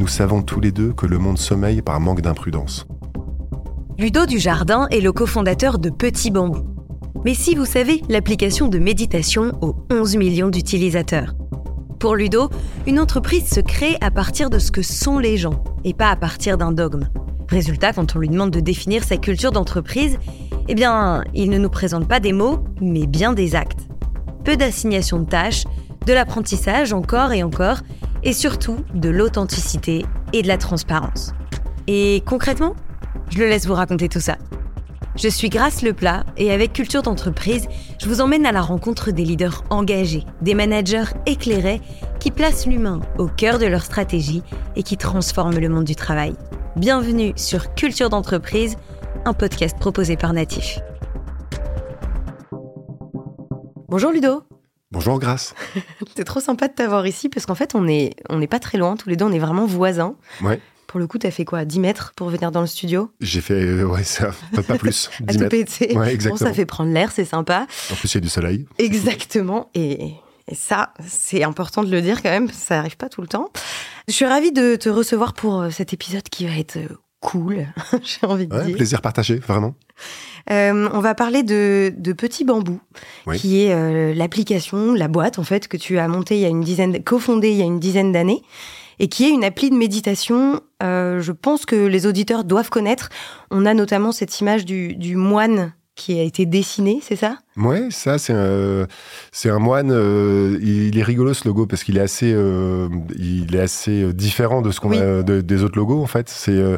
nous savons tous les deux que le monde sommeille par manque d'imprudence. Ludo Dujardin est le cofondateur de Petit Bambou. Mais si vous savez, l'application de méditation aux 11 millions d'utilisateurs. Pour Ludo, une entreprise se crée à partir de ce que sont les gens et pas à partir d'un dogme. Résultat, quand on lui demande de définir sa culture d'entreprise, eh bien, il ne nous présente pas des mots, mais bien des actes. Peu d'assignation de tâches, de l'apprentissage encore et encore, et surtout de l'authenticité et de la transparence. Et concrètement, je le laisse vous raconter tout ça. Je suis Grace Leplat et avec Culture d'entreprise, je vous emmène à la rencontre des leaders engagés, des managers éclairés qui placent l'humain au cœur de leur stratégie et qui transforment le monde du travail. Bienvenue sur Culture d'entreprise, un podcast proposé par Natif. Bonjour Ludo. Bonjour Grace. C'est trop sympa de t'avoir ici parce qu'en fait on n'est on est pas très loin, tous les deux on est vraiment voisins. Ouais. Pour le coup, t'as fait quoi 10 mètres pour venir dans le studio? J'ai fait, euh, ouais, ça, pas plus. 10 à mètres. péter. Ouais, exactement. Bon, ça fait prendre l'air, c'est sympa. En plus, il y a du soleil. Exactement. Et, et ça, c'est important de le dire quand même, ça arrive pas tout le temps. Je suis ravie de te recevoir pour euh, cet épisode qui va être euh, cool, j'ai envie de Ouais, dire. plaisir partagé, vraiment. Euh, on va parler de, de Petit Bambou, Oui. qui est euh, l'application, la boîte en fait que tu as montée il y a une dizaine, cofondée il y a une dizaine d'années, et qui est une appli de méditation. euh, je pense que les auditeurs doivent connaître. On a notamment cette image du, du moine qui a été dessiné, c'est ça? Ouais, ça, c'est un, c'est un moine. euh, il est rigolo ce logo parce qu'il est assez, euh, il est assez euh, différent de ce qu'on Oui. a de- des autres logos en fait. C'est euh,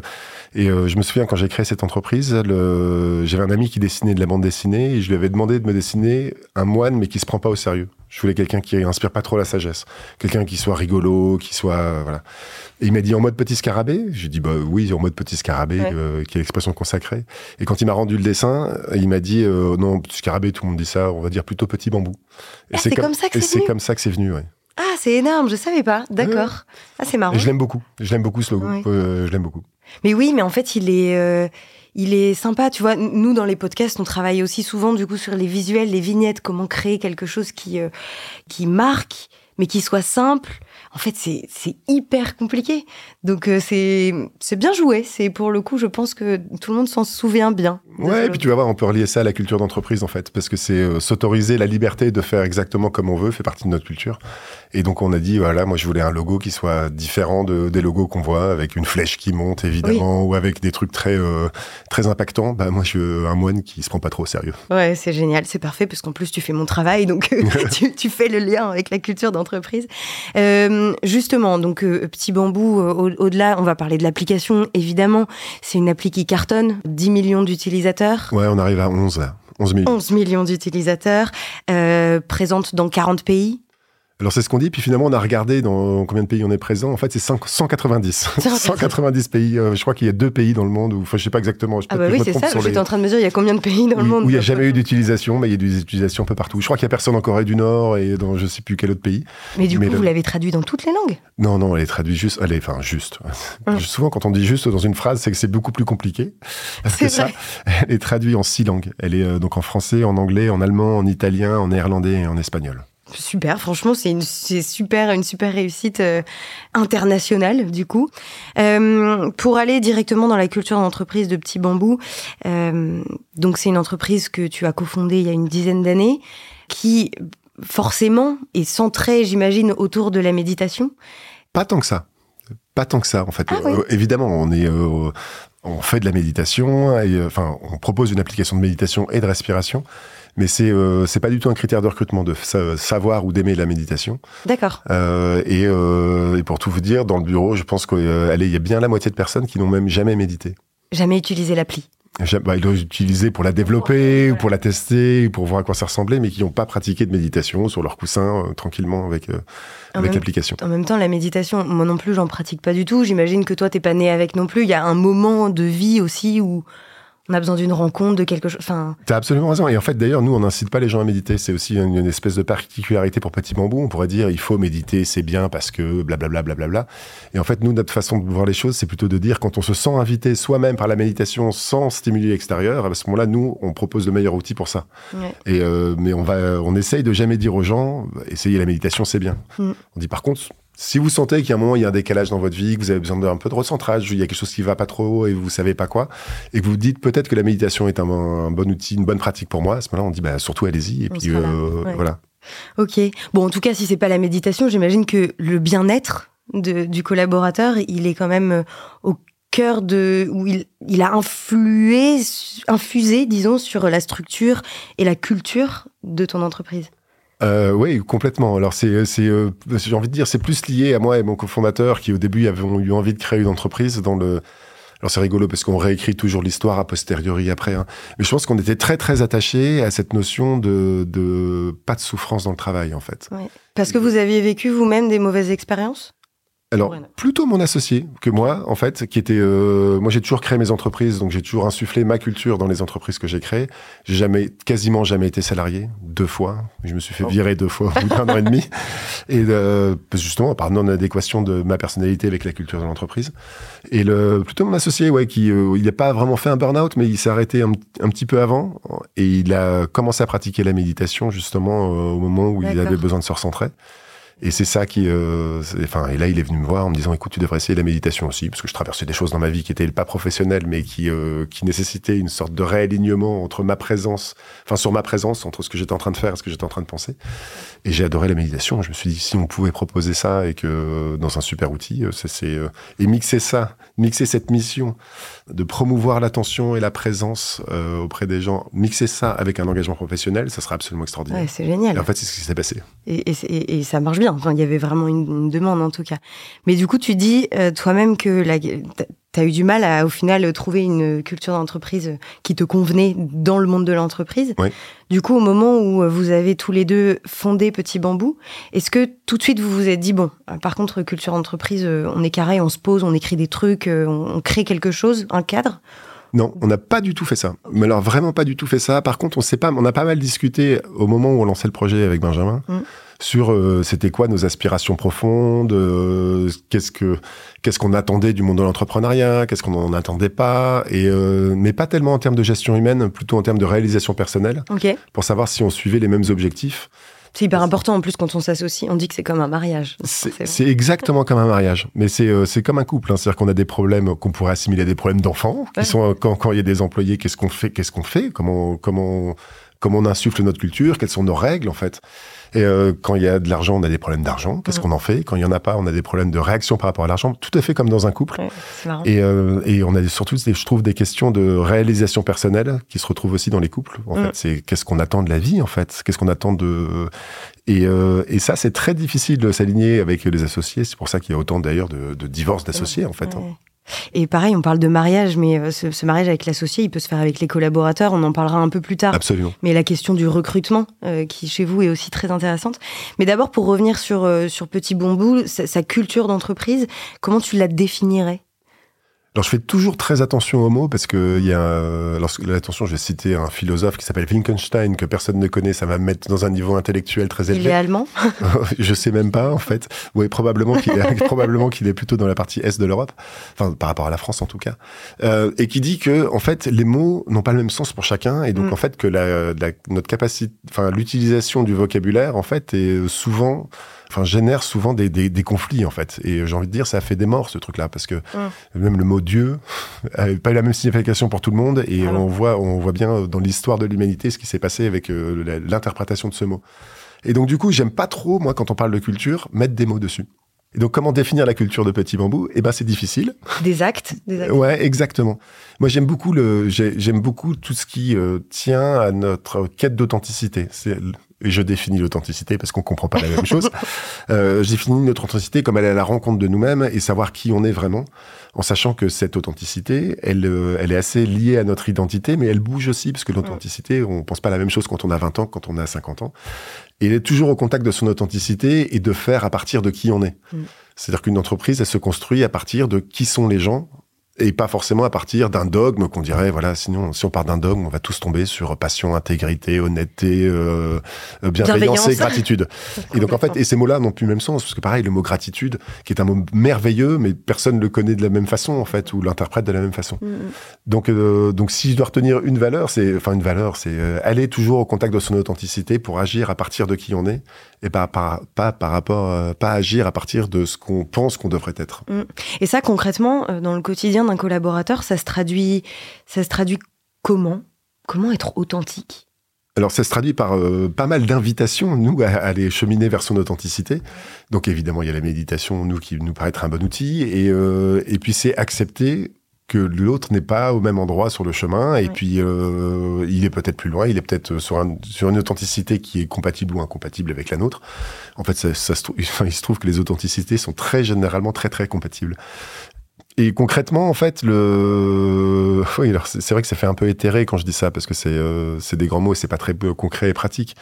et je me souviens quand j'ai créé cette entreprise, le- j'avais un ami qui dessinait de la bande dessinée et je lui avais demandé de me dessiner un moine mais qui se prend pas au sérieux. Je voulais quelqu'un qui inspire pas trop la sagesse, quelqu'un qui soit rigolo, qui soit voilà. Et il m'a dit en mode petit scarabée. J'ai dit bah oui en mode petit scarabée, Ouais. qui est l'expression consacrée. Et quand il m'a rendu le dessin, il m'a dit non petit scarabée, tout le monde dit ça, on va dire plutôt petit bambou. Et Ah, c'est comme ça que c'est venu comme ça que c'est venu. Ah, c'est énorme, je savais pas. D'accord. Ah, c'est marrant. Et je l'aime beaucoup. Je l'aime beaucoup ce logo. Euh, je l'aime beaucoup. Mais oui, mais en fait, il est, euh, il est sympa. Tu vois, nous, dans les podcasts, on travaille aussi souvent, du coup, sur les visuels, les vignettes, comment créer quelque chose qui, euh, qui marque, mais qui soit simple. En fait, c'est, hyper compliqué. Donc, euh, c'est, bien joué. C'est, pour le coup, je pense que tout le monde s'en souvient bien. Ouais, et puis tu vas voir, on peut relier ça à la culture d'entreprise en fait, parce que c'est euh, s'autoriser la liberté de faire exactement comme on veut, fait partie de notre culture. Et donc on a dit, voilà, moi je voulais un logo qui soit différent de, des logos qu'on voit, avec une flèche qui monte évidemment, ou avec des trucs très euh, très impactants. Bah moi je veux un moine qui se prend pas trop au sérieux. Ouais, c'est génial, c'est parfait parce qu'en plus tu fais mon travail, donc tu, tu fais le lien avec la culture d'entreprise. Euh, justement, donc euh, petit bambou, euh, au- au-delà, on va parler de l'application. Évidemment, c'est une appli qui cartonne, 10 millions d'utilisateurs. Ouais, on arrive à 11 là, 11 millions. 11 millions d'utilisateurs, euh, présente dans 40 pays. Alors c'est ce qu'on dit, puis finalement on a regardé dans combien de pays on est présent. En fait c'est 5 190. 190 pays. euh, je crois qu'il y a deux pays dans le monde où, enfin je sais pas exactement. Je Ah bah oui, c'est ça, j'étais les- en train de me dire, il y a combien de pays dans le où- monde où il n'y a jamais eu d'utilisation, mais il y a des utilisations un peu partout. Je crois qu'il n'y a personne en Corée du Nord et dans je sais plus quel autre pays. Mais du mais coup, le- vous l'avez traduit dans toutes les langues? Non, non, elle est traduite juste. Elle est, enfin, juste. Hum. Souvent, quand on dit juste dans une phrase, c'est que c'est beaucoup plus compliqué. Parce que ça, vrai. elle est traduite en six langues. Elle est euh, donc en français, en anglais, en allemand, en italien, en néerlandais et en espagnol. Super, franchement, c'est une super, une super réussite euh, internationale, du coup. Euh, pour aller directement dans la culture d'entreprise de Petit Bambou, euh, donc c'est une entreprise que tu as cofondée il y a une dizaine d'années, qui forcément est centrée, j'imagine, autour de la méditation. Pas tant que ça. Pas tant que ça, en fait. Ah oui. Évidemment, on est, on fait de la méditation, et, enfin, on propose une application de méditation et de respiration, mais c'est, euh, c'est pas du tout un critère de recrutement de sa- savoir ou d'aimer la méditation. D'accord. Euh, et, euh, et pour tout vous dire, dans le bureau, je pense qu'il y a bien la moitié de personnes qui n'ont même jamais médité. Jamais utilisé l'appli. Bah, ils l'ont utilisé pour la développer, ou pour la tester, ou pour voir à quoi ça ressemblait, mais qui n'ont pas pratiqué de méditation sur leur coussin, euh, tranquillement, avec, euh, En avec même- l'application. En même temps, la méditation, moi non plus, j'en pratique pas du tout. J'imagine que toi, t'es pas né avec non plus. Il y a un moment de vie aussi où on a besoin d'une rencontre, de quelque chose. Enfin, T'as absolument raison. Et en fait, d'ailleurs, nous, on n'incite pas les gens à méditer. C'est aussi une, une espèce de particularité pour Petit Bambou. On pourrait dire, il faut méditer, c'est bien parce que blablabla, blablabla. Et en fait, nous, notre façon de voir les choses, c'est plutôt de dire, quand on se sent invité soi-même par la méditation sans stimuli extérieur, à ce moment-là, nous, on propose le meilleur outil pour ça. ouais. Et euh, mais on va, on essaye de jamais dire aux gens, essayez la méditation, c'est bien. Mm. On dit par contre, Si vous sentez qu'à un moment il y a un décalage dans votre vie, que vous avez besoin d'un peu de recentrage, il y a quelque chose qui va pas trop et vous savez pas quoi, et que vous dites peut-être que la méditation est un, bon outil, une bonne pratique pour moi, à ce moment-là, on dit bah, surtout allez-y et puis euh, voilà. Ok. Bon, en tout cas, si c'est pas la méditation, j'imagine que le bien-être du collaborateur, il est quand même euh, au cœur de où il, il a influé, infusé, disons, sur la structure et la culture de ton entreprise. Euh, oui, complètement. Alors c'est, euh, j'ai envie de dire, c'est plus lié à moi et mon cofondateur qui au début avons eu envie de créer une entreprise dans le. Alors c'est rigolo parce qu'on réécrit toujours l'histoire a posteriori après. Hein. Mais je pense qu'on était très très attachés à cette notion de, de pas de souffrance dans le travail en fait. Parce que vous aviez vécu vous-même des mauvaises expériences? Alors, plutôt mon associé que moi, en fait, qui était. Euh, moi, j'ai toujours créé mes entreprises, donc j'ai toujours insufflé ma culture dans les entreprises que j'ai créées. J'ai jamais, quasiment jamais été salarié, deux fois. Je me suis fait oh. virer deux fois au bout d'un an et demi. Et euh, justement, par non-adéquation de ma personnalité avec la culture de l'entreprise. Et le, plutôt mon associé, ouais, qui. Euh, il n'a pas vraiment fait un burn-out, mais il s'est arrêté un, petit peu avant. Et il a commencé à pratiquer la méditation, justement, au moment où il avait besoin de se recentrer. Et c'est ça qui, euh, enfin, et là, il est venu me voir en me disant, écoute, tu devrais essayer la méditation aussi, parce que je traversais des choses dans ma vie qui étaient pas professionnelles, mais qui, euh, qui nécessitaient une sorte de réalignement entre ma présence, enfin, sur ma présence, entre ce que j'étais en train de faire et ce que j'étais en train de penser. Et j'ai adoré la méditation. Je me suis dit, si on pouvait proposer ça et que dans un super outil, euh, c'est, euh, et mixer ça, mixer cette mission de promouvoir l'attention et la présence euh, auprès des gens, mixer ça avec un engagement professionnel, ça sera absolument extraordinaire. Ouais, c'est génial. Et en fait, c'est ce qui s'est passé. Et, et, et, ça marche bien. Enfin, il y avait vraiment une, demande en tout cas. Mais du coup, tu dis euh, toi-même que tu as eu du mal à, au final, trouver une culture d'entreprise qui te convenait dans le monde de l'entreprise. Du coup, au moment où vous avez tous les deux fondé Petit Bambou, est-ce que tout de suite vous vous êtes dit, bon, euh, par contre, culture d'entreprise, euh, on est carré, on se pose, on écrit des trucs, euh, on crée quelque chose, un cadre? Non, on n'a pas du tout fait ça. Mais alors vraiment pas du tout fait ça. Par contre, on sait pas, on a pas mal discuté au moment où on lançait le projet avec Benjamin. Mm sur euh, c'était quoi nos aspirations profondes, euh, qu'est-ce que qu'est-ce qu'on attendait du monde de l'entrepreneuriat, qu'est-ce qu'on n'en attendait pas, et euh, mais pas tellement en termes de gestion humaine, plutôt en termes de réalisation personnelle, pour savoir si on suivait les mêmes objectifs. C'est hyper important en plus quand on s'associe, on dit que c'est comme un mariage. C'est exactement comme un mariage, mais c'est comme un couple. Hein. C'est-à-dire qu'on a des problèmes qu'on pourrait assimiler à des problèmes d'enfants, qui sont quand, quand il y a des employés, qu'est-ce qu'on fait, qu'est-ce qu'on fait, comment comment comment on insuffle notre culture, quelles sont nos règles en fait. Et euh, quand il y a de l'argent, on a des problèmes d'argent. Qu'est-ce qu'on en fait? Quand il y en a pas, on a des problèmes de réaction par rapport à l'argent. Tout à fait comme dans un couple. et, euh, et, on a surtout, je trouve, des questions de réalisation personnelle qui se retrouvent aussi dans les couples. En fait, c'est qu'est-ce qu'on attend de la vie, en fait? Qu'est-ce qu'on attend de et, euh, et ça, c'est très difficile de s'aligner avec les associés. C'est pour ça qu'il y a autant d'ailleurs de, de divorces d'associés, en fait. Hein. Et pareil, on parle de mariage, mais euh, ce, mariage avec l'associé, il peut se faire avec les collaborateurs. On en parlera un peu plus tard. Absolument. Mais la question du recrutement, euh, qui chez vous est aussi très intéressante. Mais d'abord, pour revenir sur, euh, sur Petit Bombou, sa culture d'entreprise, comment tu la définirais? Alors je fais toujours très attention aux mots parce que il y a, lorsque, attention, je vais citer un philosophe qui s'appelle Wittgenstein que personne ne connaît, ça va me mettre dans un niveau intellectuel très élevé. Il est allemand? Je sais même pas en fait. Oui, probablement qu'il est probablement qu'il est plutôt dans la partie est de l'Europe, enfin par rapport à la France en tout cas, euh, et qui dit que en fait les mots n'ont pas le même sens pour chacun et donc mm. en fait que la, la, notre capacité, enfin l'utilisation du vocabulaire en fait est souvent enfin, génère souvent des, des, des, conflits, en fait. Et j'ai envie de dire, ça a fait des morts, ce truc-là, parce que même le mot Dieu n'avait pas eu la même signification pour tout le monde. Et on, voit, on voit bien dans l'histoire de l'humanité ce qui s'est passé avec euh, l'interprétation de ce mot. Et donc, du coup, j'aime pas trop, moi, quand on parle de culture, mettre des mots dessus. Et donc, comment définir la culture de Petit Bambou? Eh ben, c'est difficile. Des actes, des actes. Ouais, exactement. Moi, j'aime beaucoup le, j'aime beaucoup tout ce qui euh, tient à notre quête d'authenticité. C'est et je définis l'authenticité parce qu'on comprend pas la même chose. Euh, j'ai défini notre authenticité comme aller à la rencontre de nous-mêmes et savoir qui on est vraiment, en sachant que cette authenticité, elle, euh, elle est assez liée à notre identité, mais elle bouge aussi parce que l'authenticité, on pense pas la même chose quand on a 20 ans, quand on a 50 ans. Et elle est toujours au contact de son authenticité et de faire à partir de qui on est. Mm. C'est-à-dire qu'une entreprise, elle se construit à partir de qui sont les gens et pas forcément à partir d'un dogme qu'on dirait voilà sinon si on part d'un dogme on va tous tomber sur passion intégrité honnêteté euh, bienveillance, et gratitude. Et donc en fait et ces mots-là n'ont plus le même sens parce que pareil le mot gratitude qui est un mot merveilleux mais personne ne le connaît de la même façon en fait ou l'interprète de la même façon. Donc euh, donc si je dois retenir une valeur c'est enfin une valeur c'est euh, aller toujours au contact de son authenticité pour agir à partir de qui on est et pas par, pas par rapport euh, pas agir à partir de ce qu'on pense qu'on devrait être. Mm. et ça concrètement dans le quotidien d'un collaborateur, ça se traduit, ça se traduit comment? Comment être authentique? Alors ça se traduit par euh, pas mal d'invitations, nous, à, aller cheminer vers son authenticité. Donc évidemment, il y a la méditation, nous, qui nous paraît être un bon outil. Et, euh, et puis c'est accepter que l'autre n'est pas au même endroit sur le chemin et puis euh, il est peut-être plus loin, il est peut-être sur, sur une authenticité qui est compatible ou incompatible avec la nôtre. En fait, ça, ça se trouve, il se trouve que les authenticités sont très généralement très très compatibles. Et concrètement, en fait, le, oui, alors c'est vrai que ça fait un peu éthéré quand je dis ça parce que c'est euh, c'est des grands mots et c'est pas très concret et pratique.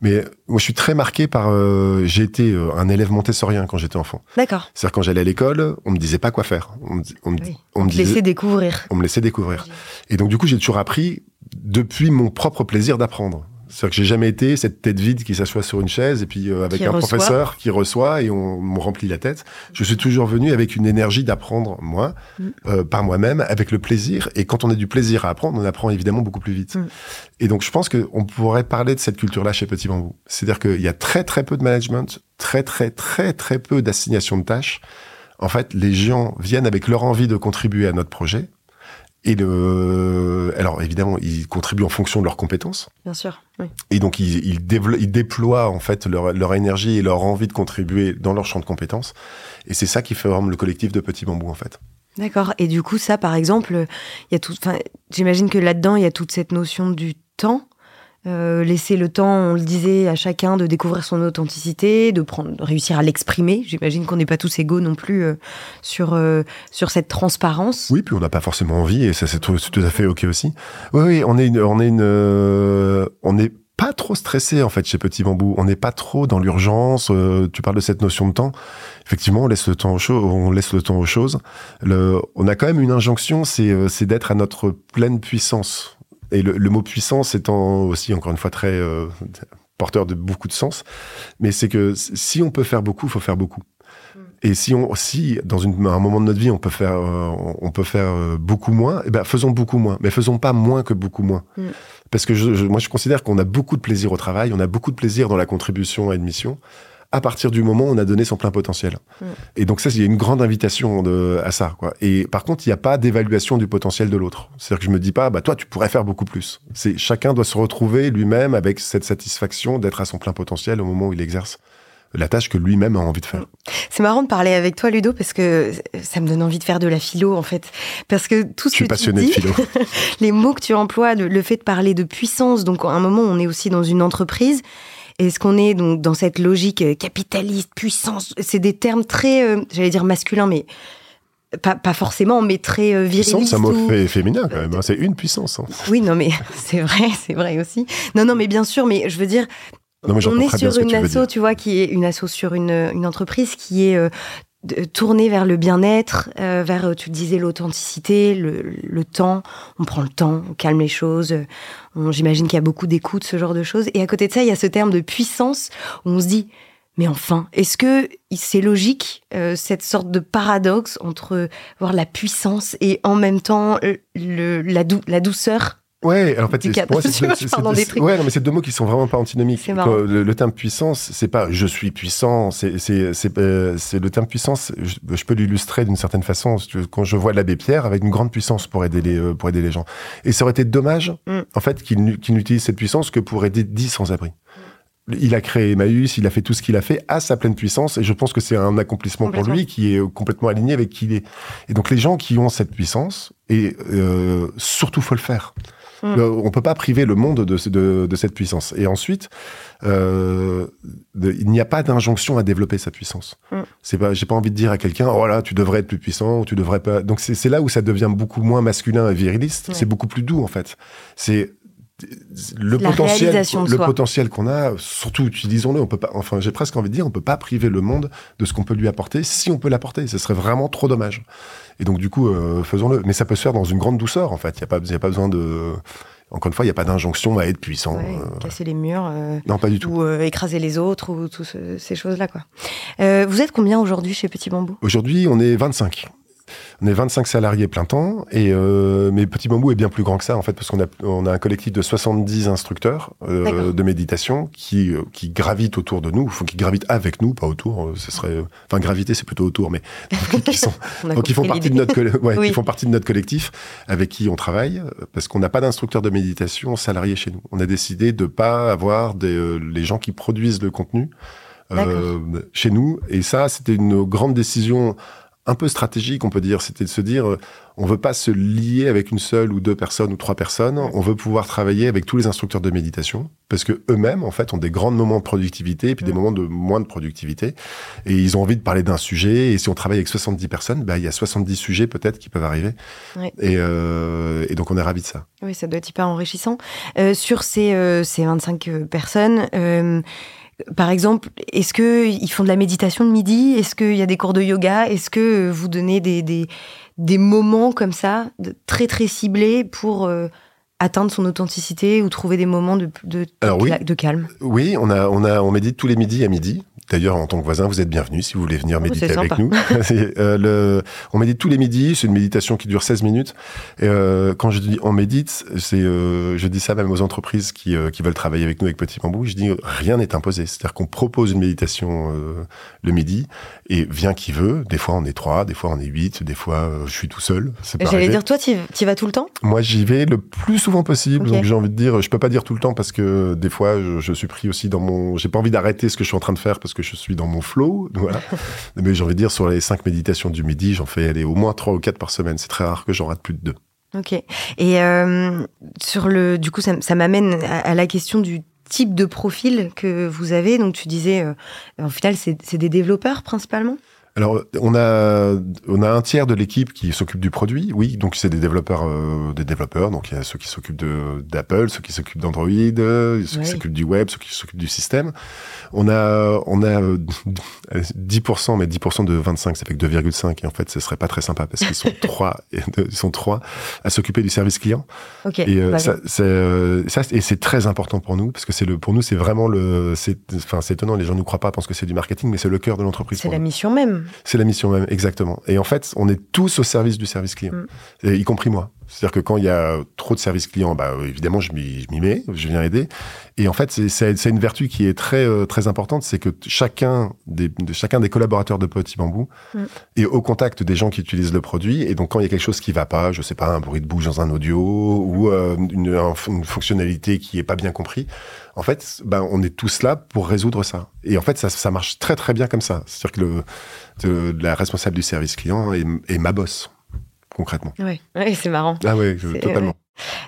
Mais moi, je suis très marqué par. Euh, j'ai été euh, un élève montessorien quand j'étais enfant. D'accord. C'est-à-dire quand j'allais à l'école, on me disait pas quoi faire. On me, on on me laissait découvrir. On me laissait découvrir. Et donc du coup, j'ai toujours appris depuis mon propre plaisir d'apprendre. C'est-à-dire que j'ai jamais été cette tête vide qui s'assoit sur une chaise et puis euh, avec un professeur qui reçoit et on me remplit la tête. Je suis toujours venu avec une énergie d'apprendre moi, mm. euh, par moi-même, avec le plaisir. Et quand on a du plaisir à apprendre, on apprend évidemment beaucoup plus vite. Mm. Et donc je pense qu'on pourrait parler de cette culture-là chez Petit Bambou. C'est-à-dire qu'il y a très très peu de management, très très très très peu d'assignation de tâches. En fait, les gens viennent avec leur envie de contribuer à notre projet et le, alors évidemment, ils contribuent en fonction de leurs compétences. Bien sûr. Oui. Et donc ils, ils, ils déploient en fait leur, leur, énergie et leur envie de contribuer dans leur champ de compétences. Et c'est ça qui forme le collectif de Petits Bambous en fait. D'accord. Et du coup, ça, par exemple, il y a tout. J'imagine que là-dedans, il y a toute cette notion du temps. Euh, laisser le temps, on le disait, à chacun de découvrir son authenticité, de, réussir à l'exprimer. J'imagine qu'on n'est pas tous égaux non plus euh, sur, euh, sur cette transparence. Oui, puis on n'a pas forcément envie, et ça c'est tout, à fait ok aussi. Oui, oui, on est on est on n'est pas trop stressé en fait chez Petit Bambou. On n'est pas trop dans l'urgence. tu parles de cette notion de temps. Effectivement, on laisse le temps aux choses. On laisse le temps aux choses. On a quand même une injonction, c'est d'être à notre pleine puissance et le, mot puissance étant aussi, encore une fois, très euh, porteur de beaucoup de sens, mais c'est que si on peut faire beaucoup, il faut faire beaucoup. Mm. Et si on, si dans une, un moment de notre vie, on peut faire, euh, on peut faire euh, beaucoup moins, eh ben faisons beaucoup moins, mais faisons pas moins que beaucoup moins. Mm. Parce que je, moi, je considère qu'on a beaucoup de plaisir au travail, on a beaucoup de plaisir dans la contribution à une mission à partir du moment où on a donné son plein potentiel. Mm. Et donc ça, il y a une grande invitation de, à ça. Quoi. Et par contre, il n'y a pas d'évaluation du potentiel de l'autre. C'est-à-dire que je me dis pas, bah toi, tu pourrais faire beaucoup plus. C'est chacun doit se retrouver lui-même avec cette satisfaction d'être à son plein potentiel au moment où il exerce la tâche que lui-même a envie de faire. C'est marrant de parler avec toi, Ludo, parce que ça me donne envie de faire de la philo, en fait. Parce que tout ce Je suis que tu dis, de philo. les mots que tu emploies, le, fait de parler de puissance, donc à un moment, on est aussi dans une entreprise, est-ce qu'on est donc dans cette logique euh, capitaliste, puissance? C'est des termes très, euh, j'allais dire masculins, mais pas, pas, forcément, mais très euh, virilistes. C'est un mot féminin quand même. Hein. C'est une puissance. Hein. Oui, non, mais c'est vrai, c'est vrai aussi. Non, non, mais bien sûr, mais je veux dire. on est sur une asso, tu vois, qui est une asso sur une, une entreprise qui est tourner vers le bien-être, euh, vers, euh, tu disais, l'authenticité, le, temps. On prend le temps, on calme les choses. J'imagine qu'il y a beaucoup d'écoute, ce genre de choses. Et à côté de ça, il y a ce terme de puissance où on se dit, mais enfin, est-ce que c'est logique, euh, cette sorte de paradoxe entre voir la puissance et en même temps le, la, la douceur Ouais, en fait, c'est ouais, non, mais c'est deux mots qui sont vraiment pas antinomiques. Le, le, terme puissance, c'est pas je suis puissant, c'est c'est c'est euh, le terme puissance. Je, peux l'illustrer d'une certaine façon quand je vois l'abbé Pierre avec une grande puissance pour aider les euh, pour aider les gens. Et ça aurait été dommage, mm. en fait, qu'il n'utilise cette puissance que pour aider dix sans-abri. Il a créé Emmaüs, il a fait tout ce qu'il a fait à sa pleine puissance, et je pense que c'est un accomplissement pour lui qui est complètement aligné avec qui il est. Et donc les gens qui ont cette puissance, et euh, surtout faut le faire. Mm. on peut pas priver le monde de, cette puissance. Et ensuite, euh, il n'y a pas d'injonction à développer sa puissance. Mm. C'est pas, j'ai pas envie de dire à quelqu'un, oh là, tu devrais être plus puissant, ou tu devrais pas. Donc c'est là où ça devient beaucoup moins masculin et viriliste. C'est beaucoup plus doux en fait. C'est le potentiel, le potentiel qu'on a, surtout utilisons-le. On peut pas, enfin, j'ai presque envie de dire, on peut pas priver le monde de ce qu'on peut lui apporter si on peut l'apporter. Ce serait vraiment trop dommage. Et donc, du coup, euh, faisons-le. Mais ça peut se faire dans une grande douceur, en fait. Il n'y a pas, y a pas besoin de, encore une fois, il n'y a pas d'injonction à être puissant. Euh. casser les murs. Euh, non, pas du tout. Ou écraser les autres, ou toutes ces choses-là, quoi. vous êtes combien aujourd'hui chez Petit Bambou? Aujourd'hui, on est 25. On est 25 salariés plein temps, et euh, mais Petit Bambou est bien plus grand que ça en fait, parce qu'on a, on a un collectif de 70 instructeurs euh, de méditation qui, euh, qui gravitent autour de nous, qui gravitent avec nous, pas autour. Ce serait, enfin graviter c'est plutôt autour, mais qui sont, donc ils font partie de notre, ouais, font partie de notre collectif avec qui on travaille, parce qu'on n'a pas d'instructeurs de méditation salariés chez nous. On a décidé de pas avoir des, les gens qui produisent le contenu. chez nous. Et ça, c'était une grande décision un peu stratégique, on peut dire. C'était de se dire, euh, on veut pas se lier avec une seule ou deux personnes ou trois personnes. On veut pouvoir travailler avec tous les instructeurs de méditation parce que eux-mêmes, en fait, ont des grands moments de productivité et puis des moments de moins de productivité. Et ils ont envie de parler d'un sujet. Et si on travaille avec 70 personnes, bah, il y a 70 sujets peut-être qui peuvent arriver. Et, euh, et, donc, on est ravis de ça. Oui, ça doit être hyper enrichissant. Euh, sur ces, euh, ces 25 personnes, par exemple, est-ce qu'ils font de la méditation de midi? Est-ce qu'il y a des cours de yoga? Est-ce que vous donnez des, des, moments comme ça, très très ciblés pour euh, atteindre son authenticité ou trouver des moments de, de, de calme? Oui, on, a, on, a, on médite tous les midis à midi. D'ailleurs, en tant que voisin, vous êtes bienvenu si vous voulez venir oh, méditer avec nous. euh, le, on médite tous les midis. C'est une méditation qui dure 16 minutes. Et, euh, quand je dis on médite, c'est, euh, je dis ça même aux entreprises qui, qui veulent travailler avec nous avec Petit Bambou. Je dis rien n'est imposé. C'est-à-dire qu'on propose une méditation le midi et vient qui veut. Des fois, on est trois, des fois, on est huit, des fois, je suis tout seul. J'allais dire, toi, tu y vas tout le temps? Moi, j'y vais le plus souvent possible. Donc, j'ai envie de dire, je peux pas dire tout le temps parce que des fois, je, je suis pris aussi dans mon. J'ai pas envie d'arrêter ce que je suis en train de faire parce que je suis dans mon flow. Mais j'ai envie de dire, sur les cinq méditations du midi, j'en fais aller au moins trois ou quatre par semaine. C'est très rare que j'en rate plus de deux. Ok. Et euh, sur le, du coup, ça, m'amène à, la question du type de profil que vous avez. Donc, tu disais, euh, en final, c'est des développeurs principalement? Alors, on a, on a un tiers de l'équipe qui s'occupe du produit, oui, donc c'est des développeurs, euh, des développeurs, donc il y a ceux qui s'occupent d'Apple, ceux qui s'occupent d'Android, ceux qui s'occupent du web, ceux qui s'occupent du système. On a, on a 10%, euh, mais 10% de 25, ça fait que 2,5, et en fait, ce serait pas très sympa parce qu'ils sont trois, ils sont trois à s'occuper du service client. Ok. Et euh, ça, c'est, ça, et c'est très important pour nous parce que c'est le, pour nous, c'est vraiment le, c'est, enfin, c'est étonnant, les gens ne croient pas, pensent que c'est du marketing, mais c'est le cœur de l'entreprise. C'est la mission même. C'est la mission même, exactement. Et en fait, on est tous au service du service client, mm. y compris moi. C'est-à-dire que quand il y a trop de service client, bah, évidemment, je m'y mets, je viens aider. Et en fait, c'est une vertu qui est très, euh, très importante, c'est que chacun des, de, chacun des collaborateurs de Petit Bambou mm. est au contact des gens qui utilisent le produit. Et donc, quand il y a quelque chose qui va pas, je sais pas, un bruit de bouche dans un audio ou euh, une, une, fonctionnalité qui est pas bien compris, en fait, ben, on est tous là pour résoudre ça. Et en fait, ça, ça marche très très bien comme ça. C'est-à-dire que le, de, la responsable du service client est, ma boss, concrètement. Oui, ouais, c'est marrant. Ah oui, totalement.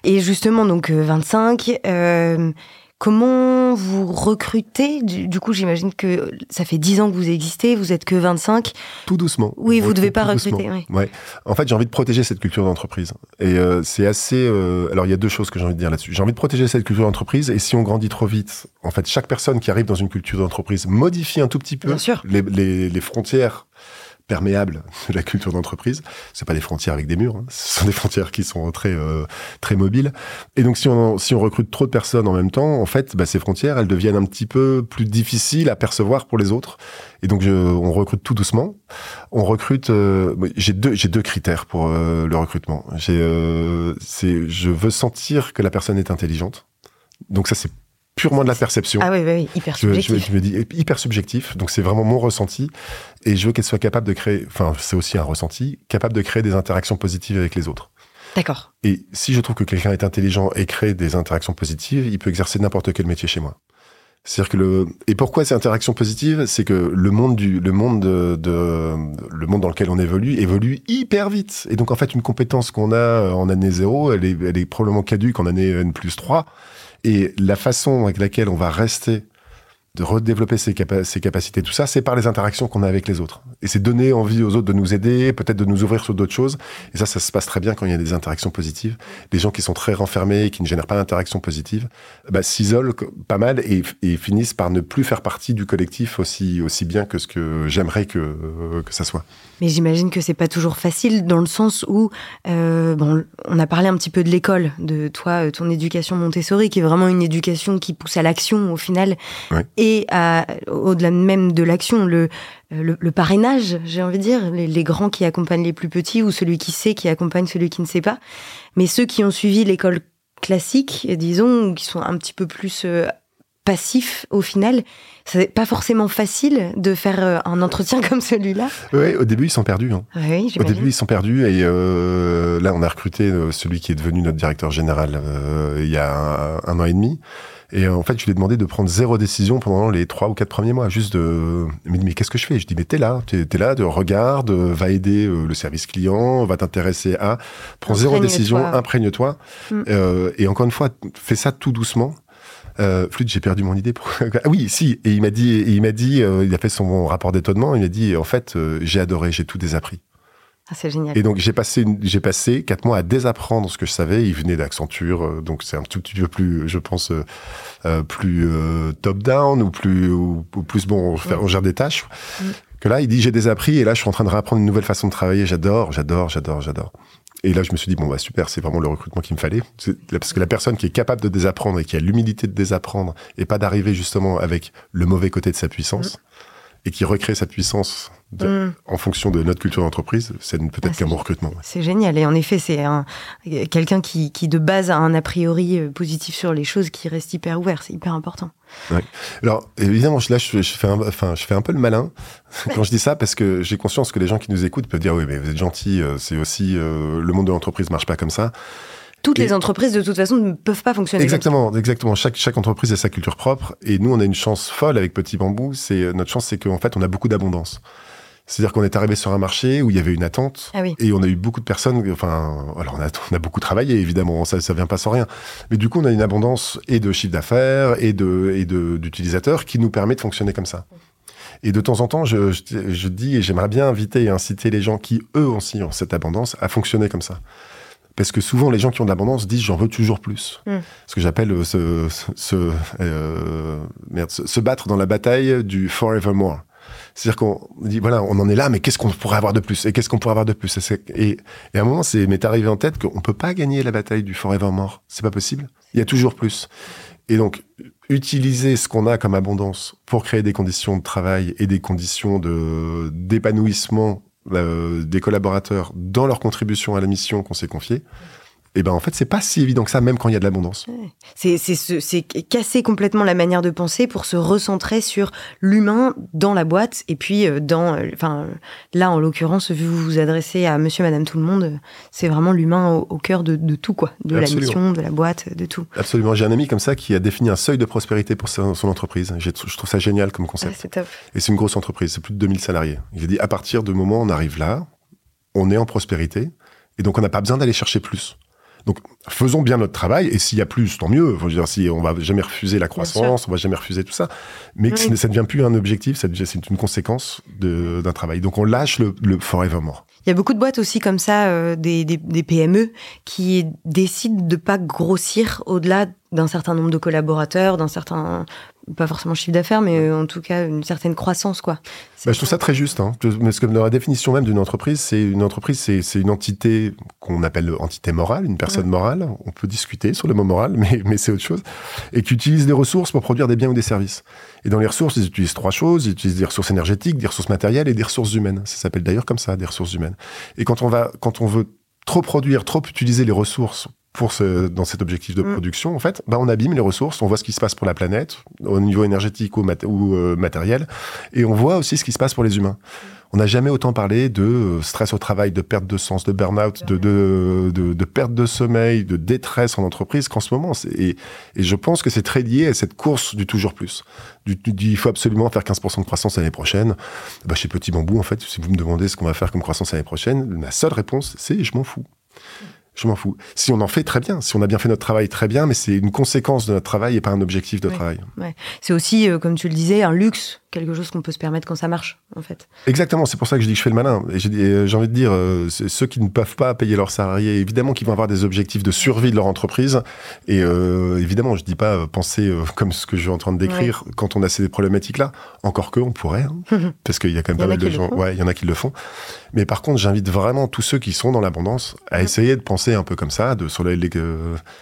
Et justement, donc 25, euh, Comment vous recrutez? Du, coup, j'imagine que ça fait 10 ans que vous existez, vous êtes que 25. Tout doucement. Oui, vous ne devez pas recruter. Ouais. En fait, j'ai envie de protéger cette culture d'entreprise. Et euh, c'est assez. Euh, alors, il y a deux choses que j'ai envie de dire là-dessus. J'ai envie de protéger cette culture d'entreprise. Et si on grandit trop vite, en fait, chaque personne qui arrive dans une culture d'entreprise modifie un tout petit peu Les, les, les frontières perméable de la culture d'entreprise. C'est pas des frontières avec des murs, hein. ce sont des frontières qui sont très euh, très mobiles. Et donc si on si on recrute trop de personnes en même temps, en fait, bah, ces frontières elles deviennent un petit peu plus difficiles à percevoir pour les autres. Et donc je, on recrute tout doucement. On recrute. Euh, j'ai deux j'ai deux critères pour euh, le recrutement. J'ai c'est je veux sentir que la personne est intelligente. Donc ça c'est purement de la perception. Ah oui, oui, hyper subjectif. Je, me dis hyper subjectif, donc c'est vraiment mon ressenti, et je veux qu'elle soit capable de créer, enfin c'est aussi un ressenti, capable de créer des interactions positives avec les autres. D'accord. Et si je trouve que quelqu'un est intelligent et crée des interactions positives, il peut exercer n'importe quel métier chez moi. C'est-à-dire que le et pourquoi ces interactions positives, c'est que le monde du le monde de, le monde dans lequel on évolue évolue hyper vite. Et donc en fait une compétence qu'on a en année zéro, elle est elle est probablement caduque en année n plus 3 et la façon avec laquelle on va rester de redévelopper ses, ses, capacités, tout ça, c'est par les interactions qu'on a avec les autres. Et c'est donner envie aux autres de nous aider, peut-être de nous ouvrir sur d'autres choses. Et ça, ça se passe très bien quand il y a des interactions positives. Les gens qui sont très renfermés et qui ne génèrent pas d'interactions positives, bah, s'isolent pas mal et, et, finissent par ne plus faire partie du collectif aussi, aussi bien que ce que j'aimerais que, que ça soit. Mais j'imagine que c'est pas toujours facile dans le sens où, euh, bon, on a parlé un petit peu de l'école, de toi, ton éducation Montessori, qui est vraiment une éducation qui pousse à l'action au final. Oui et au-delà même de l'action, le, le, parrainage, j'ai envie de dire, les, grands qui accompagnent les plus petits ou celui qui sait qui accompagne celui qui ne sait pas. Mais ceux qui ont suivi l'école classique, disons, ou qui sont un petit peu plus euh, passifs au final, c'est pas forcément facile de faire euh, un entretien comme celui-là. Oui, au début ils sont perdus. Hein. Oui, au début ils sont perdus et euh, là on a recruté celui qui est devenu notre directeur général il y a un, an et demi. Et en fait, je lui ai demandé de prendre zéro décision pendant les trois ou quatre premiers mois, juste de. Mais, mais qu'est-ce que je fais? Je dis mais t'es là, t'es es là, de regarde, va aider euh, le service client, va t'intéresser à. Prends zéro décision, imprègne-toi. Mm. Euh, et encore une fois, fais ça tout doucement. Euh, flûte, j'ai perdu mon idée. Pour... ah oui, si. Et il m'a dit, il m'a dit, euh, il a fait son rapport d'étonnement. Il m'a dit, en fait, euh, j'ai adoré, j'ai tout désappris. Ah, c'est génial. Et donc j'ai passé j'ai passé quatre mois à désapprendre ce que je savais. Il venait d'Accenture, euh, donc c'est un tout petit peu plus, je pense, euh, euh plus euh, top down ou plus ou, plus bon, on, fait, on, gère des tâches. Mm. Que là, il dit j'ai désappris et là je suis en train de réapprendre une nouvelle façon de travailler. J'adore, j'adore, j'adore, j'adore. Et là, je me suis dit, bon, bah, super, c'est vraiment le recrutement qu'il me fallait. Parce que la personne qui est capable de désapprendre et qui a l'humilité de désapprendre et pas d'arriver justement avec le mauvais côté de sa puissance, mm et qui recrée sa puissance mm. en fonction de notre culture d'entreprise, c'est peut-être ah, qu'un bon recrutement. C'est génial. Et en effet, c'est quelqu'un qui, qui, de base, a un a priori euh, positif sur les choses, qui reste hyper ouvert. C'est hyper important. Ouais. Alors, évidemment, là, je, je, fais un, enfin, je fais un peu le malin quand je dis ça, parce que j'ai conscience que les gens qui nous écoutent peuvent dire, oui, mais vous êtes gentil, euh, c'est aussi, euh, le monde de l'entreprise marche pas comme ça. Toutes les entreprises, de toute façon, ne peuvent pas fonctionner. Exactement, exactement. Chaque, chaque entreprise a sa culture propre. Et nous, on a une chance folle avec Petit Bambou. C'est, notre chance, c'est qu'en fait, on a beaucoup d'abondance. C'est-à-dire qu'on est arrivé sur un marché où il y avait une attente ah oui. et on a eu beaucoup de personnes. Enfin, alors on a, on a beaucoup travaillé évidemment, ça ça vient pas sans rien. Mais du coup, on a une abondance et de chiffre d'affaires et de et de d'utilisateurs qui nous permet de fonctionner comme ça. Et de temps en temps, je, je, je dis et j'aimerais bien inviter et inciter les gens qui eux aussi ont cette abondance à fonctionner comme ça. Parce que souvent, les gens qui ont de l'abondance disent j'en veux toujours plus. Mm. Ce que j'appelle euh, se, se, euh, merde, se, battre dans la bataille du forevermore. C'est-à-dire qu'on dit, voilà, on en est là, mais qu'est-ce qu'on pourrait avoir de plus Et qu'est-ce qu'on pourrait avoir de plus? Et, et, à un moment, c'est m'est arrivé en tête qu'on peut pas gagner la bataille du forevermore. C'est pas possible. Il y a toujours plus. Et donc, utiliser ce qu'on a comme abondance pour créer des conditions de travail et des conditions de d'épanouissement euh, des collaborateurs dans leur contribution à la mission qu'on s'est confiée, et ben en fait c'est pas si évident que ça même quand il y a de l'abondance. C'est casser complètement la manière de penser pour se recentrer sur l'humain dans la boîte et puis euh, dans euh, enfin là en l'occurrence vu vous vous adressez à monsieur madame tout le monde c'est vraiment l'humain au, cœur de, de, tout quoi de la mission de la boîte de tout. Absolument j'ai un ami comme ça qui a défini un seuil de prospérité pour son, entreprise je trouve ça génial comme concept. Ah, top. Et c'est une grosse entreprise c'est plus de 2000 salariés. Il a dit à partir du moment où on arrive là on est en prospérité et donc on n'a pas besoin d'aller chercher plus. Donc, faisons bien notre travail, et s'il y a plus, tant mieux. Faut dire, si on va jamais refuser la croissance, on va jamais refuser tout ça, mais que ça ne devient plus un objectif, c'est une conséquence d'un travail. Donc, on lâche le, le forevermore. Il y a beaucoup de boîtes aussi comme ça, euh, des, des, des, PME, qui décident de pas grossir au-delà d'un certain nombre de collaborateurs, d'un certain pas forcément chiffre d'affaires, mais euh, en tout cas une certaine croissance, quoi. Bah, je trouve ça très juste, hein. parce que dans la définition même d'une entreprise, c'est une entreprise, c'est une entité qu'on appelle entité morale, une personne morale. On peut discuter sur le mot moral, mais, mais c'est autre chose, et qui utilise des ressources pour produire des biens ou des services. Et dans les ressources, ils utilisent trois choses ils utilisent des ressources énergétiques, des ressources matérielles et des ressources humaines. Ça s'appelle d'ailleurs comme ça, des ressources humaines. Et quand on va, quand on veut trop produire, trop utiliser les ressources pour ce, dans cet objectif de mm. production, en fait, bah, on abîme les ressources, on voit ce qui se passe pour la planète, au niveau énergétique ou, ou euh, matériel, et on voit aussi ce qui se passe pour les humains. On n'a jamais autant parlé de euh, stress au travail, de perte de sens, de burn-out, de, de, de, de, perte de sommeil, de détresse en entreprise qu'en ce moment. Et, et, je pense que c'est très lié à cette course du toujours plus. Du, du il faut absolument faire 15% de croissance l'année prochaine. Bah, chez Petit Bambou, en fait, si vous me demandez ce qu'on va faire comme croissance l'année prochaine, ma seule réponse, c'est je m'en fous Je m'en fous. Si on en fait très bien, si on a bien fait notre travail très bien, mais c'est une conséquence de notre travail et pas un objectif de travail. C'est aussi, euh, comme tu le disais, un luxe, quelque chose qu'on peut se permettre quand ça marche, en fait. Exactement, c'est pour ça que je dis que je fais le malin. Et j'ai euh, envie de dire, euh, ceux qui ne peuvent pas payer leurs salariés, évidemment qu'ils vont avoir des objectifs de survie de leur entreprise. Et évidemment, je dis pas penser comme ce que je suis en train de décrire quand on a ces problématiques-là. Encore que, on pourrait, hein, parce qu'il y a quand même pas mal de gens. Ouais, il y en a qui le font. Mais par contre, j'invite vraiment tous ceux qui sont dans l'abondance à essayer de penser un peu comme ça, de sur, les,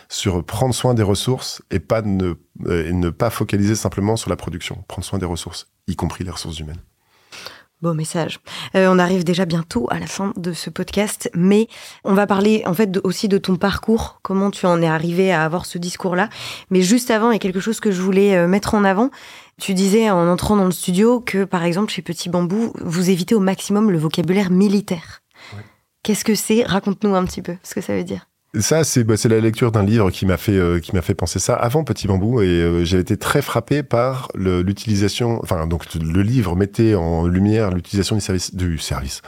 sur prendre soin des ressources et pas ne, et ne pas focaliser simplement sur la production. Prendre soin des ressources, y compris les ressources humaines. Beau message. Euh, on arrive déjà bientôt à la fin de ce podcast, mais on va parler en fait aussi de ton parcours, comment tu en es arrivé à avoir ce discours-là. Mais juste avant, il y a quelque chose que je voulais euh, mettre en avant. Tu disais en entrant dans le studio que, par exemple, chez Petit Bambou, vous évitez au maximum le vocabulaire militaire. Qu'est-ce que c'est? Raconte-nous un petit peu ce que ça veut dire. Ça, bah, c'est la lecture d'un livre qui m'a fait euh, qui m'a fait penser ça avant Petit Bambou et euh, j'ai été très frappé par l'utilisation. Enfin, donc le livre mettait en lumière l'utilisation du service du service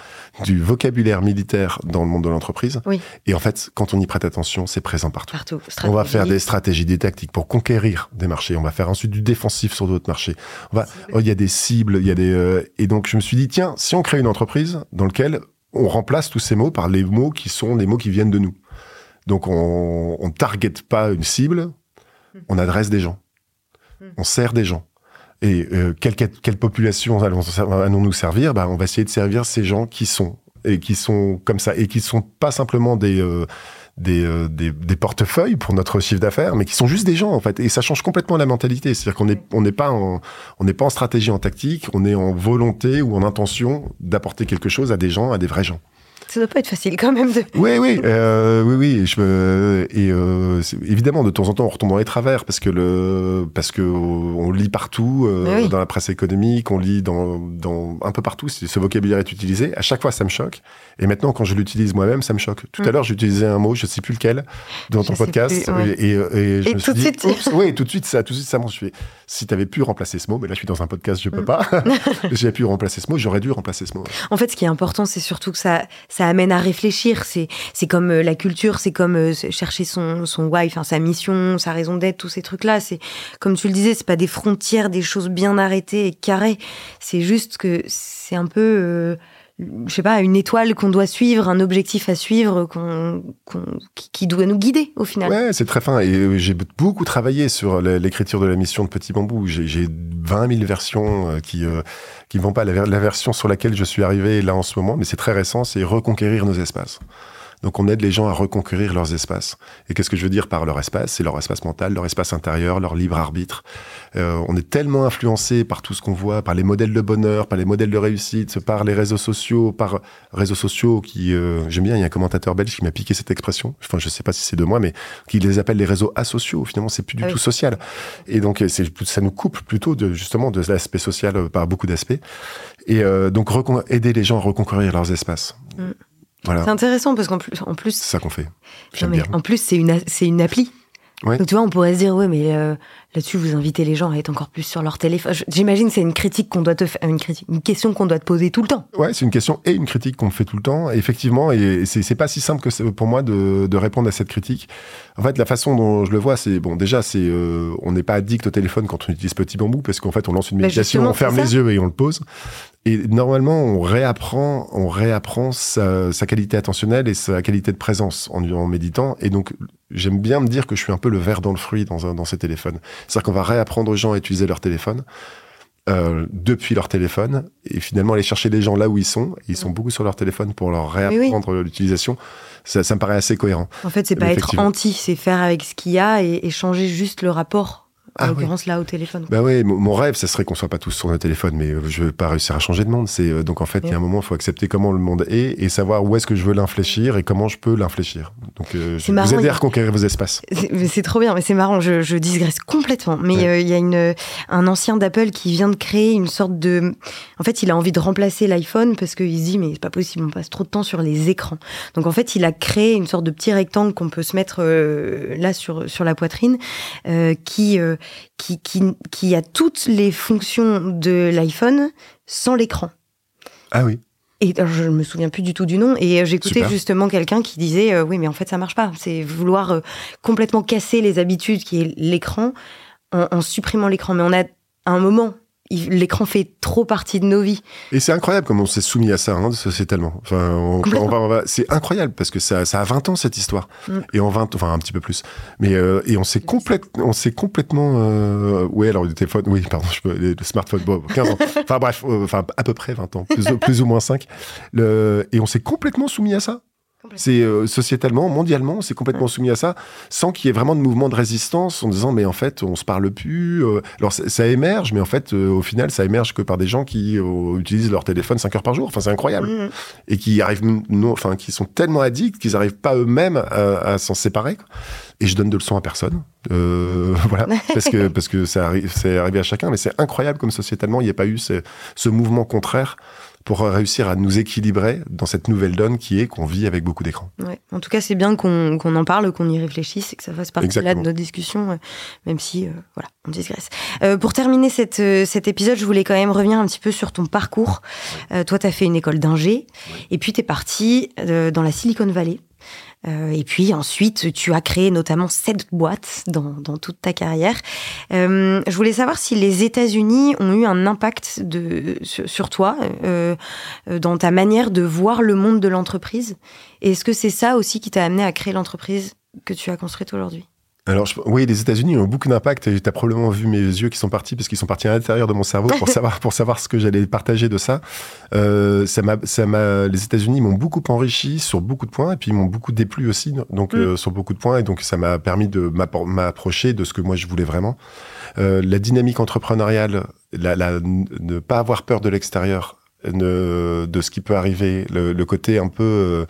du vocabulaire militaire dans le monde de l'entreprise. Oui. Et en fait, quand on y prête attention, c'est présent partout. Partout. On va faire des stratégies, des tactiques pour conquérir des marchés. On va faire ensuite du défensif sur d'autres marchés. On va, oh, il y a des cibles, il y a des euh, et donc je me suis dit tiens, si on crée une entreprise dans laquelle on remplace tous ces mots par les mots qui sont les mots qui viennent de nous. Donc on ne target pas une cible, hmm. on adresse des gens. Hmm. On sert des gens. Et euh, quelle, quelle, population allons-nous servir? Bah, On va essayer de servir ces gens qui sont et qui sont comme ça et qui sont pas simplement des euh, euh, des, des, portefeuilles pour notre chiffre d'affaires, mais qui sont juste des gens en fait. Et ça change complètement la mentalité. C'est-à-dire qu'on n'est on n'est pas en on n'est pas en stratégie en tactique, on est en volonté ou en intention d'apporter quelque chose à des gens, à des vrais gens ça doit pas être facile quand même de. Oui, oui, euh, oui, oui. Je me... Et euh, évidemment, de temps en temps, on retombe dans les travers parce que le, parce que on lit partout euh, dans la presse économique, on lit dans, dans un peu partout. Ce vocabulaire est utilisé. À chaque fois, ça me choque. Et maintenant, quand je l'utilise moi-même, ça me choque. Tout à mm. l'heure, j'utilisais un mot, je sais plus lequel, dans ton podcast, et, et, je me suis dit, oui, tout de suite, ça, tout de suite, ça m'en suis. Si tu avais pu remplacer ce mot, mais là, je suis dans un podcast, je peux mm. pas. J'ai pu remplacer ce mot, j'aurais dû remplacer ce mot. En fait, ce qui est important, c'est surtout que ça, ça amène à réfléchir. C'est, c'est comme euh, la culture, c'est comme euh, chercher son, son why, enfin, sa mission, sa raison d'être, tous ces trucs-là. C'est, comme tu le disais, c'est pas des frontières, des choses bien arrêtées et carrées. C'est juste que c'est un peu, euh, je sais pas, une étoile qu'on doit suivre, un objectif à suivre qui doit nous guider au final. Ouais, c'est très fin. Et euh, j'ai beaucoup travaillé sur l'écriture de la mission de Petit Bambou. J'ai 20 000 versions euh, qui euh, qui vont pas la version sur laquelle je suis arrivé là en ce moment, mais c'est très récent. C'est reconquérir nos espaces. Donc on aide les gens à reconquérir leurs espaces. Et qu'est-ce que je veux dire par leur espace? C'est leur espace mental, leur espace intérieur, leur libre arbitre. Euh, on est tellement influencé par tout ce qu'on voit, par les modèles de bonheur, par les modèles de réussite, par les réseaux sociaux, par réseaux sociaux qui, euh, j'aime bien, il y a un commentateur belge qui m'a piqué cette expression. Enfin, je sais pas si c'est de moi, mais qui les appelle les réseaux asociaux. Finalement, c'est plus du ah tout social. Et donc, ça nous coupe plutôt de justement de l'aspect social euh, par beaucoup d'aspects. Et donc, aider les gens à reconquérir leurs espaces. Mm. C'est intéressant parce qu'en plus, en plus. C'est ça qu'on fait. En plus, c'est une, c'est une appli. Donc tu vois, on pourrait se dire, ouais, mais euh, là-dessus, vous invitez les gens à être encore plus sur leur téléphone. J'imagine que c'est une critique qu'on doit te faire, une, critique, une question qu'on doit te poser tout le temps. Ouais, c'est une question et une critique qu'on me fait tout le temps. effectivement, et c'est pas si simple que pour moi de, de, répondre à cette critique. En fait, la façon dont je le vois, c'est bon, déjà, c'est euh, on n'est pas addict au téléphone quand on utilise Petit Bambou parce qu'en fait, on lance une méditation, on ferme les yeux et on le pose. Et normalement, on réapprend, on réapprend sa, sa, qualité attentionnelle et sa qualité de présence en, en méditant. Et donc, j'aime bien me dire que je suis un peu le verre dans le fruit dans, dans ces téléphones. C'est-à-dire qu'on va réapprendre aux gens à utiliser leur téléphone euh, depuis leur téléphone et finalement aller chercher les gens là où ils sont. Ils sont beaucoup sur leur téléphone pour leur réapprendre l'utilisation. Ça, ça, me paraît assez cohérent. En fait, c'est pas être anti, c'est faire avec ce qu'il y a et, et changer juste le rapport en ah l'occurrence là au téléphone. Bah oui, mon rêve, ça serait qu'on soit pas tous sur le téléphone, mais euh, je veux pas réussir à changer de monde. C'est euh, donc en fait, il y a un moment, il faut accepter comment le monde est et savoir où est-ce que je veux l'infléchir et comment je peux l'infléchir. Donc, euh, je vous aider à reconquérir vos espaces. C'est trop bien, mais c'est marrant. Je, je, digresse complètement. Mais il y a une un ancien d'Apple qui vient de créer une sorte de. En fait, il a envie de remplacer l'iPhone parce qu'il se dit mais c'est pas possible, on passe trop de temps sur les écrans. Donc en fait, il a créé une sorte de petit rectangle qu'on peut se mettre là sur sur la poitrine qui qui, qui, qui a toutes les fonctions de l'iPhone sans l'écran. Ah oui. Et je ne me souviens plus du tout du nom. Et euh, j'écoutais justement quelqu'un qui disait euh, oui, mais en fait, ça marche pas. C'est vouloir euh, complètement casser les habitudes qui est l'écran en, en supprimant l'écran. Mais on a un moment. L'écran fait trop partie de nos vies. Et c'est incroyable comme on s'est soumis à ça, hein, sociétalement. Enfin, on- Complètement. on va- on va- c'est incroyable parce que ça, ça a 20 ans cette histoire. Mm. Et en 20, enfin un petit peu plus. Mais euh, et on s'est complète, on s'est complètement, euh, ouais, alors le téléphone, oui, pardon, je peux, le smartphone, bon, 15 ans. Enfin bref, euh, enfin à peu près 20 ans, plus, ou- plus ou moins 5. Le, et on s'est complètement soumis à ça. C'est euh, sociétalement, mondialement, on s'est complètement soumis à ça, sans qu'il y ait vraiment de mouvement de résistance, en disant mais en fait on se parle plus. euh, alors ça, ça émerge, mais en fait euh, au final ça émerge que par des gens qui utilisent leur téléphone 5 heures par jour. Enfin c'est incroyable Mhm. et qui arrivent, non, enfin qui sont tellement addicts qu'ils n'arrivent pas eux-mêmes à, à s'en séparer. quoi. Et je donne de leçons à personne, voilà, parce que parce que ça arrive, c'est arrivé à chacun, mais c'est incroyable comme sociétalement il n'y a pas eu ce, ce mouvement contraire pour réussir à nous équilibrer dans cette nouvelle donne qui est qu'on vit avec beaucoup d'écrans. Ouais. En tout cas, c'est bien qu'on en parle, qu'on y réfléchisse et que ça fasse partie là de notre discussion, euh, même si, euh, voilà, on digresse. Euh, pour terminer cette, euh, cet épisode, je voulais quand même revenir un petit peu sur ton parcours. Euh, toi, tu as fait une école d'ingé, et puis tu es parti euh, dans la Silicon Valley. Euh, et puis ensuite, tu as créé notamment sept boîtes dans, toute ta carrière. Euh, je voulais savoir si les États-Unis ont eu un impact sur, toi, euh, dans ta manière de voir le monde de l'entreprise. Est-ce que c'est ça aussi qui t'a amené à créer l'entreprise que tu as construite aujourd'hui? Alors, je- oui, les États-Unis ont beaucoup d'impact. et Tu as probablement vu mes yeux qui sont partis parce qu'ils sont partis à l'intérieur de mon cerveau pour savoir, pour savoir ce que j'allais partager de ça. Euh, ça m'a, ça m'a, les États-Unis m'ont beaucoup enrichi sur beaucoup de points et puis ils m'ont beaucoup déplu aussi, donc Mm. euh, sur beaucoup de points. Et donc, ça m'a permis de m'appro- m'approcher de ce que moi je voulais vraiment. Euh, la dynamique entrepreneuriale, la, la- ne pas avoir peur de l'extérieur, ne- de ce qui peut arriver, le, le côté un peu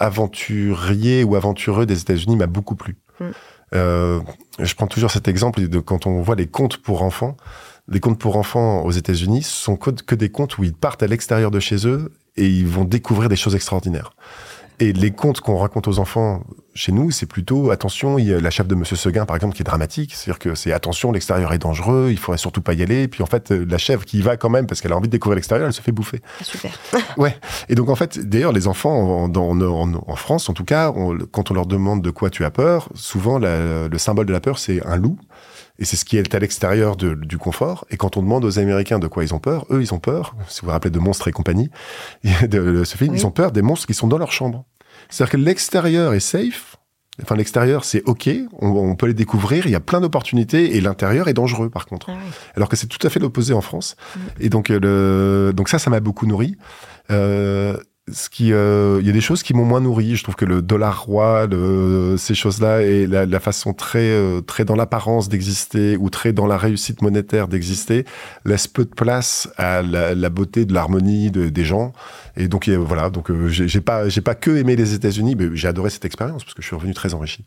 aventurier ou aventureux des États-Unis m'a beaucoup plu. Mm. Euh, je prends toujours cet exemple de quand on voit les contes pour enfants. Les contes pour enfants aux États-Unis sont que, des contes où ils partent à l'extérieur de chez eux et ils vont découvrir des choses extraordinaires. Et les contes qu'on raconte aux enfants chez nous, c'est plutôt attention, il y a la chef de Monsieur Seguin par exemple qui est dramatique, c'est-à-dire que c'est attention, l'extérieur est dangereux, il faudrait surtout pas y aller. Et puis en fait, euh, la chèvre qui y va quand même parce qu'elle a envie de découvrir l'extérieur, elle se fait bouffer. Ah, Super. Ouais. Et donc en fait, d'ailleurs, les enfants en, dans- en- en France, en tout cas, on- quand on leur demande de quoi tu as peur, souvent la- le symbole de la peur, c'est un loup. Et c'est ce qui est à l'extérieur de- du confort. Et quand on demande aux Américains de quoi ils ont peur, eux, ils ont peur, si vous vous rappelez de Monstres et compagnie, de ce film, Oui. ils ont peur des monstres qui sont dans leur chambre. C'est-à-dire que l'extérieur est safe. Enfin, l'extérieur, c'est OK, on, on peut les découvrir, il y a plein d'opportunités, et l'intérieur est dangereux, par contre Ah alors que c'est tout à fait l'opposé en France. Mm. Et donc, euh, le, donc ça, ça m'a beaucoup nourri. Euh, ce qui, euh, il y a des choses qui m'ont moins nourri. Je trouve que le dollar roi, le, ces choses-là, et la, la façon très, très dans l'apparence d'exister ou très dans la réussite monétaire d'exister, laisse peu de place à la, la beauté de l'harmonie de- des gens. Et donc euh, voilà, donc euh, j'ai pas, j'ai pas que aimé les États-Unis, mais j'ai adoré cette expérience parce que je suis revenu très enrichi.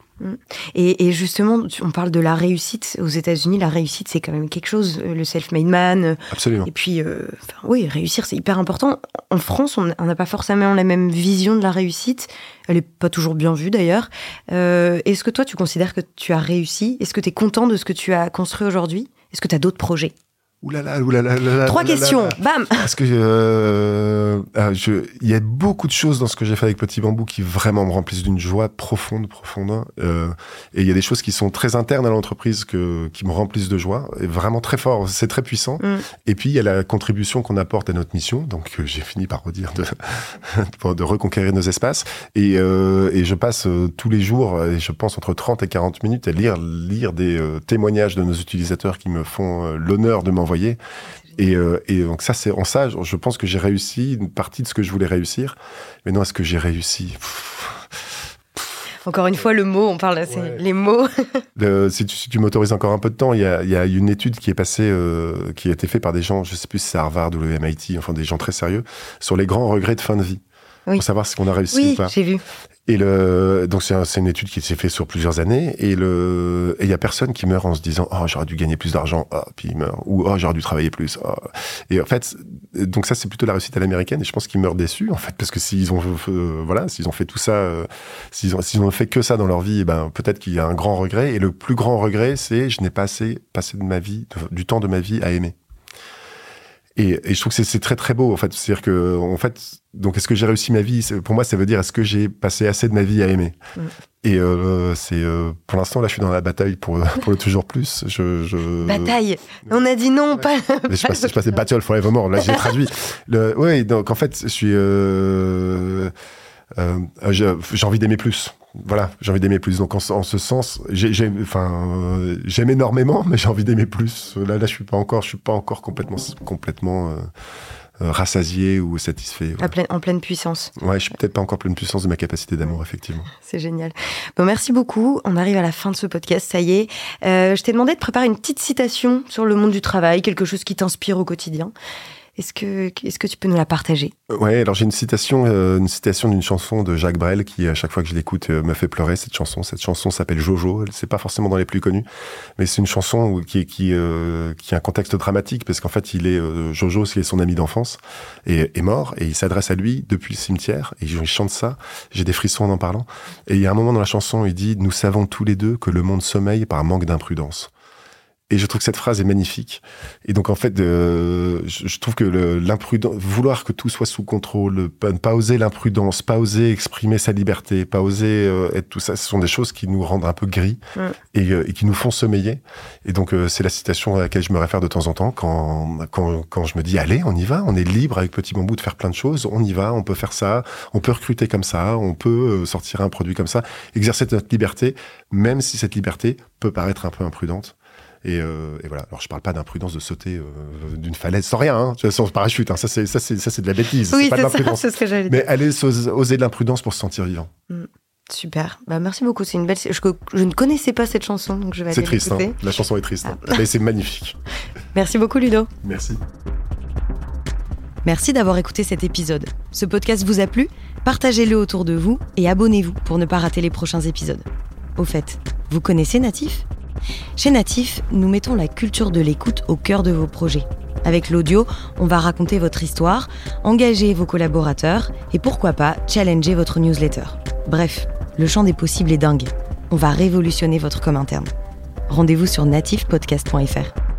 Et, et justement, on parle de la réussite aux États-Unis. La réussite, c'est quand même quelque chose. euh, Le self-made man. Absolument. Et puis, euh, enfin, oui, réussir, c'est hyper important. En France, on n'a pas forcément la même vision de la réussite. Elle est pas toujours bien vue d'ailleurs. Euh, Est-ce que toi, tu considères que tu as réussi? Est-ce que tu es content de ce que tu as construit aujourd'hui? Est-ce que tu as d'autres projets? Là là là Trois questions, bam Parce que euh, je, il y a beaucoup de choses dans ce que j'ai fait avec Petit Bambou qui vraiment me remplissent d'une joie profonde, profonde. Euh, et il y a des choses qui sont très internes à l'entreprise que, qui me remplissent de joie, et vraiment très fort. C'est très puissant. Mm. Et puis il y a la contribution qu'on apporte à notre mission. Donc euh, j'ai fini par redire de, de reconquérir nos espaces. Et, euh, et je passe euh, tous les jours, et je pense entre 30 et 40 minutes, à lire, lire des euh, témoignages de nos utilisateurs qui me font euh, l'honneur de m'envoyer. Et, euh, et donc ça, c'est en ça, je pense que j'ai réussi une partie de ce que je voulais réussir. Mais non, est-ce que j'ai réussi? Encore une fois, le mot, on parle, c'est Ouais. les mots. Le- si tu, si tu m'autorises encore un peu de temps, il y a, il y a une étude qui est passée, euh, qui a été faite par des gens, je sais plus si c'est Harvard ou le MIT, enfin des gens très sérieux, sur les grands regrets de fin de vie. Oui. Pour savoir si on a réussi ou Oui, pas. j'ai vu. Et le, donc c'est un- une étude qui s'est faite sur plusieurs années et le, il y a personne qui meurt en se disant oh j'aurais dû gagner plus d'argent, oh, puis il meurt ou oh j'aurais dû travailler plus. oh. Et en fait, donc ça c'est plutôt la réussite à l'américaine et je pense qu'ils meurent déçus en fait parce que s'ils ont euh, voilà s'ils ont fait tout ça, euh, s'ils ont s'ils ont fait que ça dans leur vie, eh ben peut-être qu'il y a un grand regret et le plus grand regret c'est je n'ai pas assez passé de ma vie, du temps de ma vie à aimer. Et, et je trouve que c'est très très beau en fait. C'est-à-dire que en fait, donc est-ce que j'ai réussi ma vie? Pour moi, ça veut dire est-ce que j'ai passé assez de ma vie à aimer? Mm. Et euh, c'est euh, pour l'instant là, je suis dans la bataille pour pour le toujours plus. Je, je... Bataille? On a dit non, pas. je, passais, je passais battle forevermore. Là, j'ai traduit. Le... Oui, donc en fait, je suis. Euh... euh j'ai envie d'aimer plus. Voilà, j'ai envie d'aimer plus. Donc en, en ce sens, enfin, j'aime énormément, mais j'ai envie d'aimer plus. Là, là, je suis pas encore, je suis pas encore complètement, complètement euh, rassasié ou satisfait. en pleine puissance. Ouais, je suis peut-être pas encore pleine puissance de ma capacité d'amour, effectivement. C'est génial. Bon, merci beaucoup. On arrive à la fin de ce podcast, ça y est. Euh, je t'ai demandé de préparer une petite citation sur le monde du travail, quelque chose qui t'inspire au quotidien. Est-ce que, est-ce que tu peux nous la partager? Ouais, alors j'ai une citation, euh, une citation d'une chanson de Jacques Brel qui, à chaque fois que je l'écoute, euh, me fait pleurer. Cette chanson, cette chanson s'appelle Jojo. C'est pas forcément dans les plus connus, mais c'est une chanson qui, qui, euh, qui a un contexte dramatique parce qu'en fait, il est Jojo, qui est son ami d'enfance, et est mort et il s'adresse à lui depuis le cimetière et il chante ça. J'ai des frissons en en parlant. Et il y a un moment dans la chanson, il dit "Nous savons tous les deux que le monde sommeille par manque d'imprudence." Et je trouve que cette phrase est magnifique. Et donc en fait, euh, je, trouve que l'imprudence, vouloir que tout soit sous contrôle, ne pas, oser l'imprudence, pas oser exprimer sa liberté, pas oser euh, être tout ça, ce sont des choses qui nous rendent un peu gris et, euh, et, qui nous font sommeiller. Et donc c'est la citation à laquelle je me réfère de temps en temps quand, quand, quand je me dis allez, on y va, on est libre avec Petit Bambou de faire plein de choses, on y va, on peut faire ça, on peut recruter comme ça, on peut sortir un produit comme ça, exercer notre liberté, même si cette liberté peut paraître un peu imprudente. Euh, et, voilà. Alors, je parle pas d'imprudence de sauter euh, d'une falaise sans rien, hein, sans parachute. Hein. Ça, c'est ça, c'est ça, c'est de la bêtise. Oui, c'est ça, ce que j'allais Mais aller oser de l'imprudence pour se sentir vivant. Mm. Super. Bah, merci beaucoup. C'est une belle. Je, je, ne connaissais pas cette chanson, donc je vais aller C'est triste. Hein. La chanson est triste, hein. ah. mais c'est magnifique. Merci beaucoup, Ludo. Merci. Merci d'avoir écouté cet épisode. Ce podcast vous a plu? Partagez-le autour de vous et abonnez-vous pour ne pas rater les prochains épisodes. Au fait, vous connaissez Natif? Chez Natif, nous mettons la culture de l'écoute au cœur de vos projets. Avec l'audio, on va raconter votre histoire, engager vos collaborateurs et pourquoi pas challenger votre newsletter. Bref, le champ des possibles est dingue. On va révolutionner votre com interne. Rendez-vous sur natifpodcast.fr.